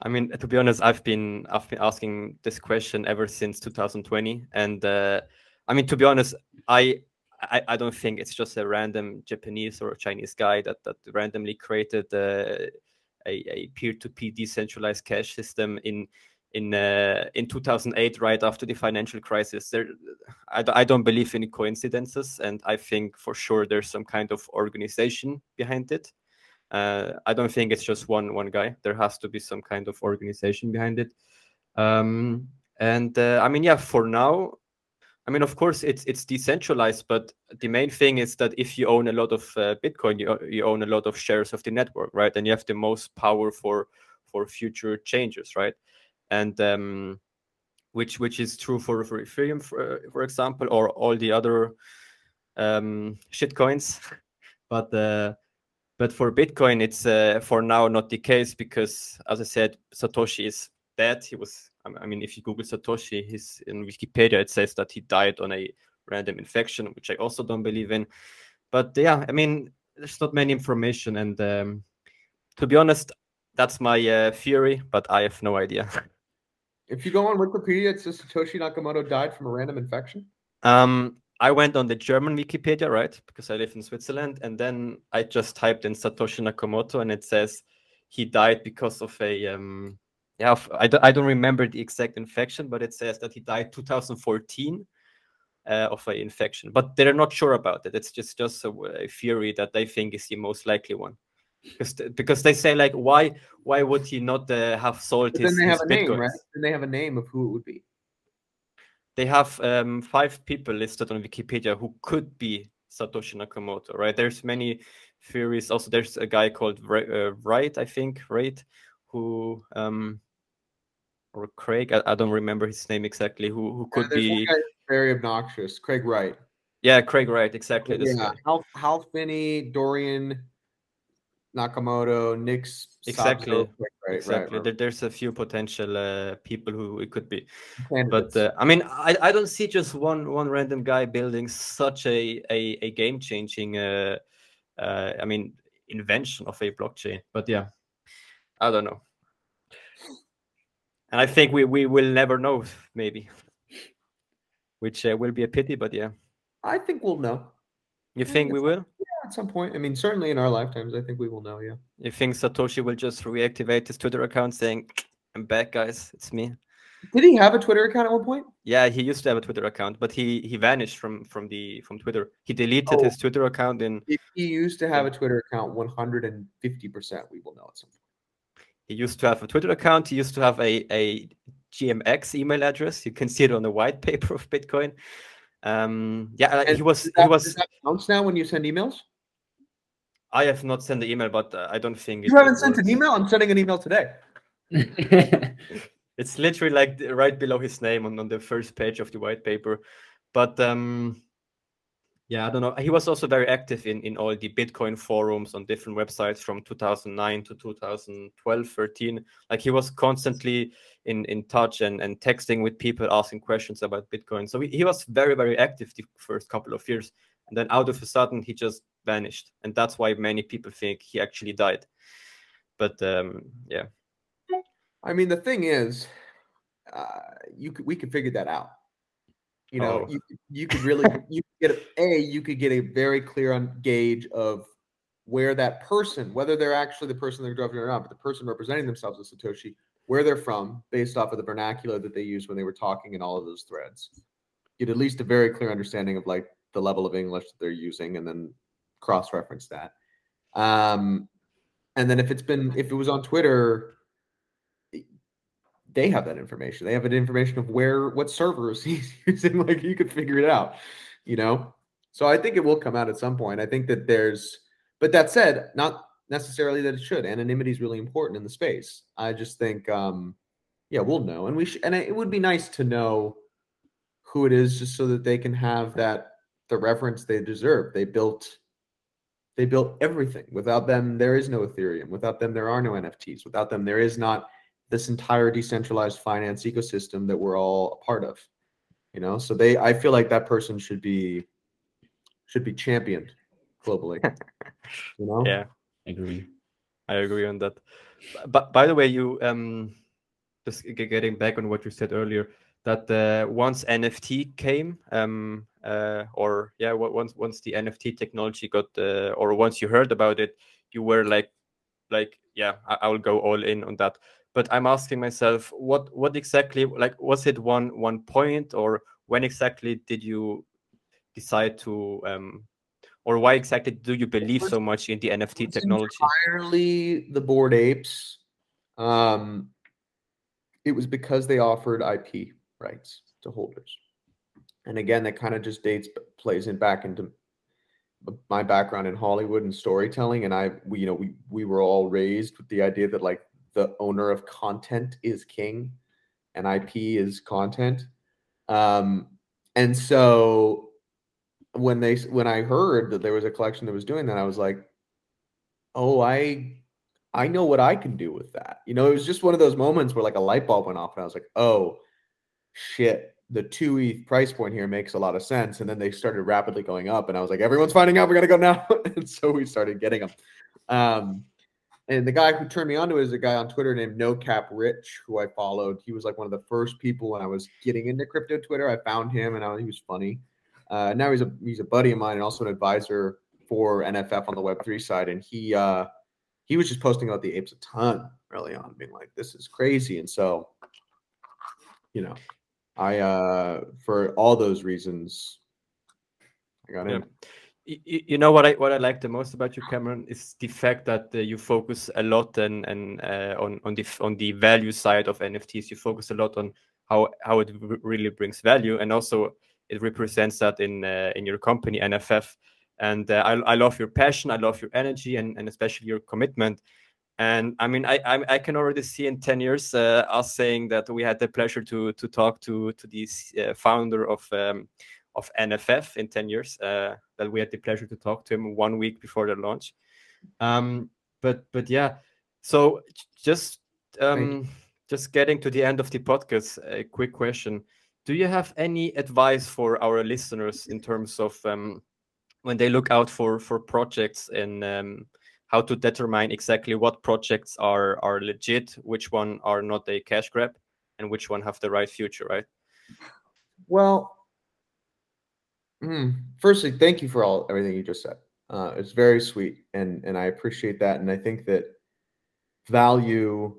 I mean, to be honest, I've been I've been asking this question ever since 2020, and uh, I mean, to be honest, I, I, I don't think it's just a random Japanese or Chinese guy that that randomly created uh, a a peer-to-peer decentralized cash system in in uh, in 2008 right after the financial crisis. There I, I don't believe in coincidences and i think for sure there's some kind of organization behind it uh, i don't think it's just one one guy. There has to be some kind of organization behind it. Um, and uh, i mean yeah for now i mean of course it's it's decentralized but the main thing is that if you own a lot of uh, bitcoin you, you own a lot of shares of the network right? And you have the most power for for future changes right? And um, which which is true for, for Ethereum, for, for example, or all the other um, shitcoins. but uh, but for Bitcoin, it's uh, for now not the case because, as I said, Satoshi is dead. He was. I mean, if you Google Satoshi, he's in Wikipedia. It says that he died on a random infection, which I also don't believe in. But yeah, I mean, there's not many information, and um, to be honest, that's my uh, theory, but I have no idea. If you go on Wikipedia, it says Satoshi Nakamoto died from a random infection. Um, I went on the German Wikipedia, right? Because I live in Switzerland, and then I just typed in Satoshi Nakamoto, and it says he died because of a um, yeah, I don't, I don't remember the exact infection, but it says that he died 2014 uh, of an infection. But they're not sure about it. It's just just a, a theory that they think is the most likely one because because they say like why why would he not uh, have sold but his, then they have a name right then they have a name of who it would be they have um, five people listed on wikipedia who could be satoshi nakamoto right? There's many theories. Also there's a guy called uh, wright i think right who um or craig I, I, don't remember his name exactly who who could yeah, be very obnoxious craig wright. Yeah craig wright exactly yeah hal, hal finney dorian Nakamoto, Nix, exactly, right, exactly. Right, right. there's a few potential uh, people who it could be, Candidates. but uh, I mean, I, I don't see just one one random guy building such a a, a game changing, uh, uh, I mean, invention of a blockchain. But yeah, I don't know, and I think we we will never know, maybe, which uh, will be a pity. But yeah, I think we'll know. You think we will? At some point. I mean, certainly in our lifetimes, I think we will know. Yeah. You think Satoshi will just reactivate his Twitter account saying, "I'm back, guys. It's me." Did he have a Twitter account at one point? Yeah, he used to have a Twitter account, but he he vanished from from the from Twitter. He deleted oh, his Twitter account in. If he used to have a Twitter account, one hundred and fifty percent, we will know at some point. He used to have a Twitter account. He used to have a a GMX email address. You can see it on the white paper of Bitcoin. Um, yeah, and he was that, he was. Does that counts now when you send emails? I have not sent the email, but uh, I don't think you haven't sent an email. I'm sending an email today. it's literally like right below his name on, on the first page of the white paper. But um, yeah, I don't know. He was also very active in, in all the Bitcoin forums on different websites from 2009 to 2012, 13. Like he was constantly in, in touch and, and texting with people asking questions about Bitcoin. So he, he was very, very active the first couple of years. And then out of a sudden, he just vanished. And that's why many people think he actually died. But um, yeah. I mean, the thing is, uh, you could, we could figure that out. You know, oh. you you could really you could get a you could get a very clear on gauge of where that person, whether they're actually the person they're driving or not, but the person representing themselves as Satoshi, where they're from, based off of the vernacular that they use when they were talking in all of those threads. Get at least a very clear understanding of like the level of English that they're using, and then cross-reference that. Um, and then if it's been if it was on Twitter, they have that information. They have an information of where what servers he's using. Like you could figure it out, you know. So I think it will come out at some point. I think that there's, but that said, not necessarily that it should. Anonymity is really important in the space. I just think, um, yeah, we'll know, and we should, and it would be nice to know who it is, just so that they can have that the reference they deserve. They built they built everything. Without them, there is no Ethereum. Without them, there are no NFTs. Without them, there is not this entire decentralized finance ecosystem that we're all a part of you know so they i feel like that person should be should be championed globally you know yeah I agree i agree on that but by the way you um just getting back on what you said earlier that uh, once nft came um uh or yeah once once the nft technology got uh, or once you heard about it you were like like yeah I, I will go all in on that. But i'm asking myself what what exactly like was it one one point or when exactly did you decide to um or why exactly do you believe so much in the nft technology? entirely the Bored Apes. Um it was because they offered ip rights to holders and again that kind of just dates plays in back into my background in hollywood and storytelling and i we you know we we were all raised with the idea that like the owner of content is king and IP is content. Um, and so when they when I heard that there was a collection that was doing that, I was like, oh, I I know what I can do with that. You know, it was just one of those moments where like a light bulb went off, and I was like, oh shit, the two ETH price point here makes a lot of sense. And then they started rapidly going up, and I was like, everyone's finding out, we gotta go now. and so we started getting them. Um, and the guy who turned me onto it is a guy on Twitter named No Cap Rich, who I followed. He was like one of the first people when I was getting into crypto Twitter. I found him, and I, he was funny. Uh, now he's a he's a buddy of mine and also an advisor for NFF on the Web three side. And he uh, he was just posting about the apes a ton early on, being like, "This is crazy." And so, you know, I uh, for all those reasons, I got yeah. in you know what I what I like the most about you, Cameron, is the fact that uh, you focus a lot and and uh, on on the on the value side of NFTs. You focus a lot on how how it really brings value, and also it represents that in uh, in your company NFF. And uh, I I love your passion, I love your energy, and and especially your commitment. And I mean, I I, I can already see in ten years uh, us saying that we had the pleasure to to talk to to this uh, founder of. Um, of NFF in 10 years uh, that we had the pleasure to talk to him one week before the launch. Um, but but yeah, so just um, just getting to the end of the podcast, a quick question: Do you have any advice for our listeners in terms of um, when they look out for for projects and um, how to determine exactly what projects are are legit, which one are not a cash grab, and which one have the right future, right? Well, Mm, firstly, thank you for all everything you just said. Uh, it's very sweet, and and I appreciate that. And I think that value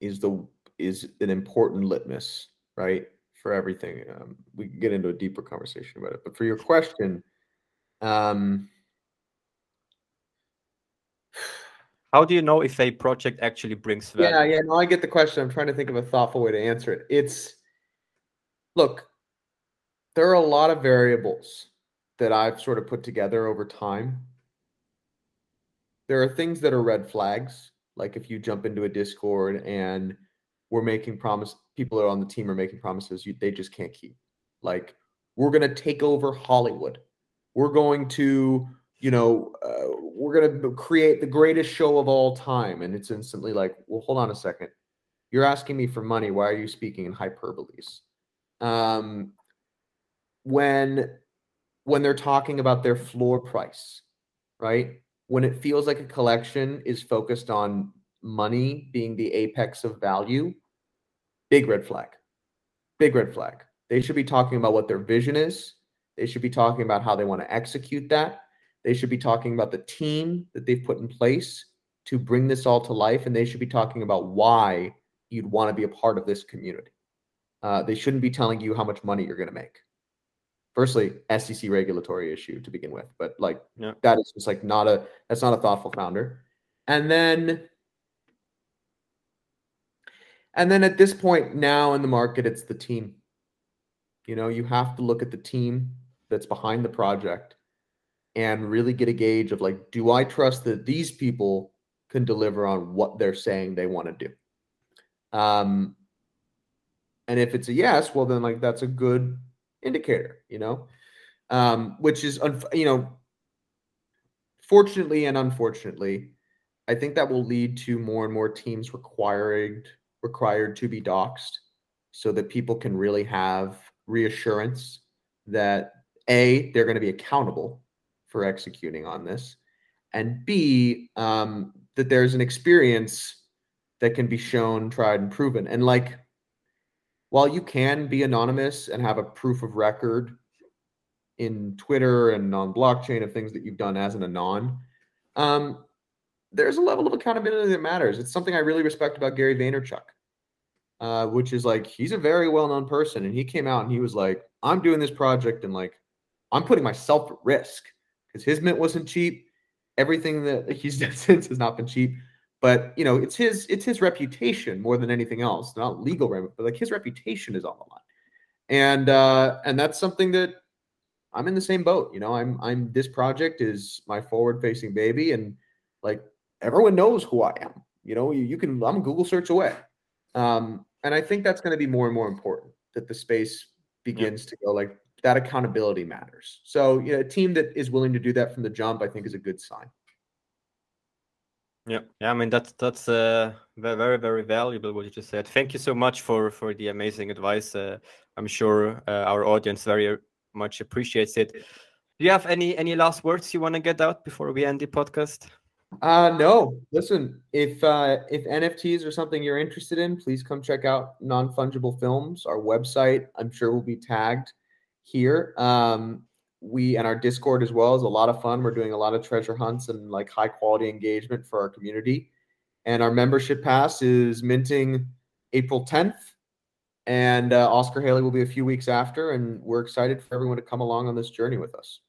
is the is an important litmus, right, for everything. Um, we can get into a deeper conversation about it, but for your question, um, how do you know if a project actually brings value? Yeah, yeah. No, I get the question. I'm trying to think of a thoughtful way to answer it. It's look there are a lot of variables that I've sort of put together over time there are things that are red flags. Like if you jump into a Discord and we're making promise, people are on the team are making promises you they just can't keep. Like we're gonna take over Hollywood. We're going to, you know, uh, we're gonna create the greatest show of all time, and it's instantly like, well, hold on a second. You're asking me for money. Why are you speaking in hyperboles? Um, when when they're talking about their floor price, right? When it feels like a collection is focused on money being the apex of value, big red flag. Big red flag. They should be talking about what their vision is. They should be talking about how they want to execute that. They should be talking about the team that they've put in place to bring this all to life. And they should be talking about why you'd want to be a part of this community. Uh, they shouldn't be telling you how much money you're going to make. Firstly, SEC regulatory issue to begin with, but like Yeah. that is just like not a that's not a thoughtful founder. And then and then at this point now in the market, it's the team. You know, you have to look at the team that's behind the project and really get a gauge of like, do I trust that these people can deliver on what they're saying they want to do? Um, and if it's a yes, well, then like that's a good indicator, you know, um, which is, you know, fortunately and unfortunately, I think that will lead to more and more teams requiring required to be doxxed so that people can really have reassurance that a they're going to be accountable for executing on this and b um, that there's an experience that can be shown tried and proven. And like while you can be anonymous and have a proof of record in twitter and on blockchain of things that you've done as an anon um, there's a level of accountability that matters. It's something i really respect about gary vaynerchuk uh, which is like he's a very well-known person and he came out and he was like i'm doing this project and like i'm putting myself at risk because his mint wasn't cheap. Everything that he's done since has not been cheap. But you know it's his it's his reputation more than anything else not legal but like his reputation is on the line and uh and that's something that i'm in the same boat you know? I'm i'm this project is my forward facing baby and like everyone knows who i am you know? You, you can i'm google search away. Um, and I think that's going to be more and more important that the space begins to go like that accountability matters. So, you know, a team that is willing to do that from the jump, I think is a good sign. Yeah, yeah. I mean that's that's uh, very very valuable what you just said. Thank you so much for for the amazing advice. Uh, I'm sure uh, our audience very much appreciates it. Do you have any any last words you want to get out before we end the podcast? Uh no. Listen, if uh if NFTs are something you're interested in, please come check out Non-Fungible Films, our website. I'm sure will be tagged here. Um we and our Discord as well is a lot of fun. We're doing a lot of treasure hunts and like high quality engagement for our community. And our membership pass is minting April 10th. And uh, Oscar Haley will be a few weeks after. And we're excited for everyone to come along on this journey with us.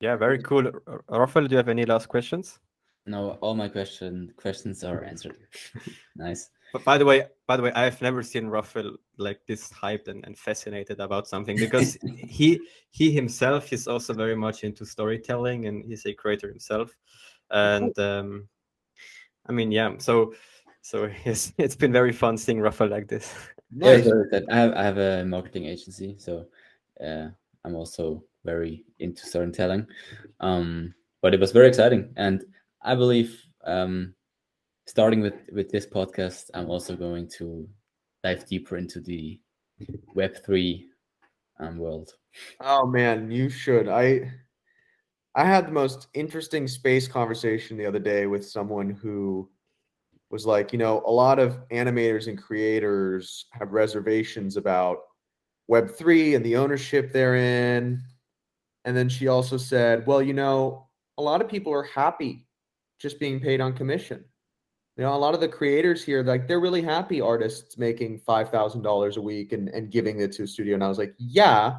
Yeah, very cool. R- Rafael, do you have any last questions? No, all my question questions are answered. nice. But by the way, by the way, I have never seen Rafael like this hyped and, and fascinated about something because he he himself is also very much into storytelling and he's a creator himself. And um I mean, yeah, so so it's it's been very fun seeing Rafael like this. Yeah, Nice. so that I have I have a marketing agency, so uh, I'm also very into storytelling. Um, but it was very exciting, and I believe um, starting with with this podcast, I'm also going to dive deeper into the Web three um, world. Oh man, you should. I I had the most interesting space conversation the other day with someone who was like, you know, a lot of animators and creators have reservations about Web3 and the ownership therein. And then she also said, well, you know, a lot of people are happy just being paid on commission. You know, a lot of the creators here, like they're really happy artists making five thousand dollars a week and, and giving it to a studio. And I was like, yeah,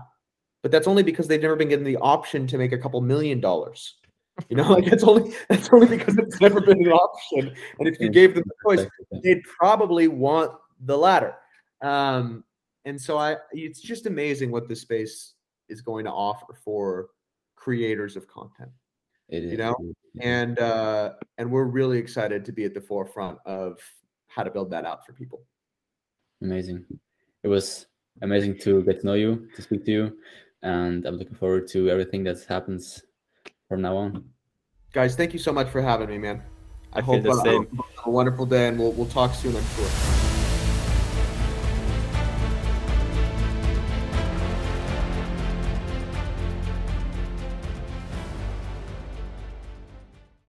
but that's only because they've never been given the option to make a couple million dollars. You know, like it's only that's only because it's never been an option. And if you gave them the choice, they'd probably want the latter. Um, and so I it's just amazing what this space is going to offer for creators of content. It is, You know? And uh, and we're really excited to be at the forefront of how to build that out for people. Amazing. It was amazing to get to know you, to speak to you, and I'm looking forward to everything that happens from now on. Guys, thank you so much for having me, man. I, I hope, uh, the same. a wonderful day, and we'll we'll talk soon. I'm sure.